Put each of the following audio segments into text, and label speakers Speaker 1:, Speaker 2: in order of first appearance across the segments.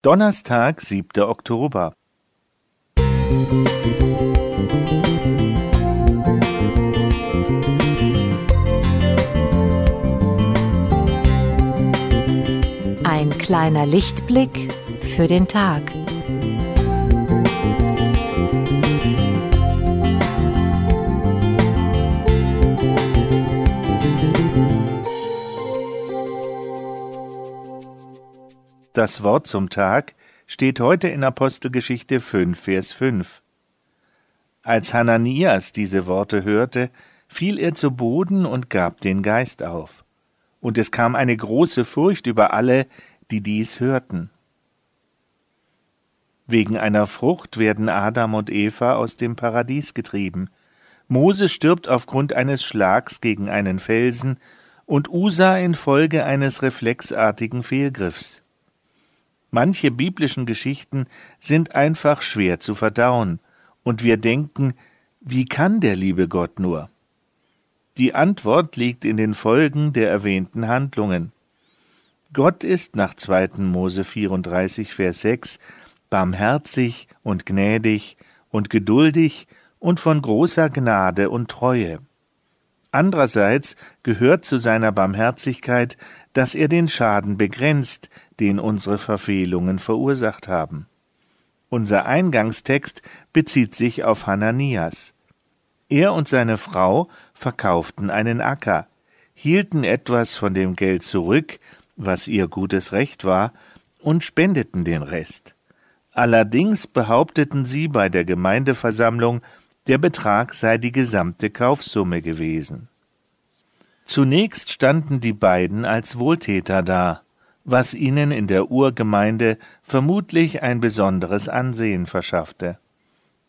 Speaker 1: Donnerstag, 7. Oktober.
Speaker 2: Ein kleiner Lichtblick für den Tag.
Speaker 1: Das Wort zum Tag steht heute in Apostelgeschichte 5, Vers 5. Als Hananias diese Worte hörte, fiel er zu Boden und gab den Geist auf. Und es kam eine große Furcht über alle, die dies hörten. Wegen einer Frucht werden Adam und Eva aus dem Paradies getrieben. Mose stirbt aufgrund eines Schlags gegen einen Felsen und Usa infolge eines reflexartigen Fehlgriffs. Manche biblischen Geschichten sind einfach schwer zu verdauen, und wir denken, wie kann der liebe Gott nur? Die Antwort liegt in den Folgen der erwähnten Handlungen. Gott ist nach 2. Mose 34, Vers 6 barmherzig und gnädig und geduldig und von großer Gnade und Treue. Andererseits gehört zu seiner Barmherzigkeit, dass er den Schaden begrenzt, den unsere Verfehlungen verursacht haben. Unser Eingangstext bezieht sich auf Hananias. Er und seine Frau verkauften einen Acker, hielten etwas von dem Geld zurück, was ihr gutes Recht war, und spendeten den Rest. Allerdings behaupteten sie bei der Gemeindeversammlung, der Betrag sei die gesamte Kaufsumme gewesen. Zunächst standen die beiden als Wohltäter da, was ihnen in der Urgemeinde vermutlich ein besonderes Ansehen verschaffte.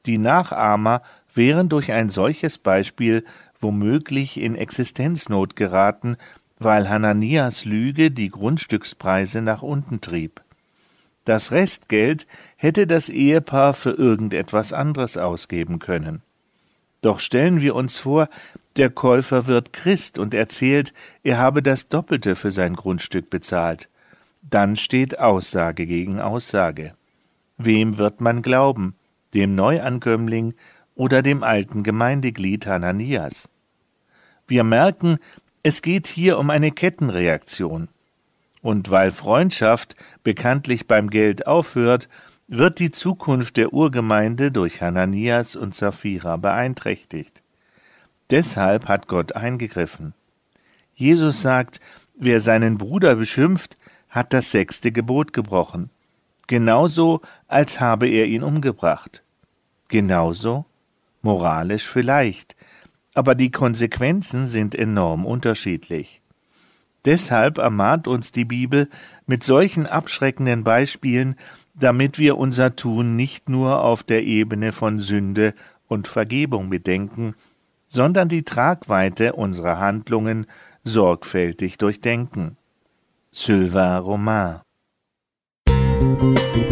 Speaker 1: Die Nachahmer wären durch ein solches Beispiel womöglich in Existenznot geraten, weil Hananias Lüge die Grundstückspreise nach unten trieb. Das Restgeld hätte das Ehepaar für irgendetwas anderes ausgeben können. Doch stellen wir uns vor, der Käufer wird Christ und erzählt, er habe das Doppelte für sein Grundstück bezahlt. Dann steht Aussage gegen Aussage. Wem wird man glauben? Dem Neuankömmling oder dem alten Gemeindeglied Hananias? Wir merken, es geht hier um eine Kettenreaktion. Und weil Freundschaft bekanntlich beim Geld aufhört, wird die Zukunft der Urgemeinde durch Hananias und Sapphira beeinträchtigt. Deshalb hat Gott eingegriffen. Jesus sagt, wer seinen Bruder beschimpft, hat das sechste Gebot gebrochen. Genauso, als habe er ihn umgebracht. Genauso? Moralisch vielleicht, aber die Konsequenzen sind enorm unterschiedlich. Deshalb ermahnt uns die Bibel mit solchen abschreckenden Beispielen, damit wir unser Tun nicht nur auf der Ebene von Sünde und Vergebung bedenken, sondern die Tragweite unserer Handlungen sorgfältig durchdenken. Sylvain Romain Musik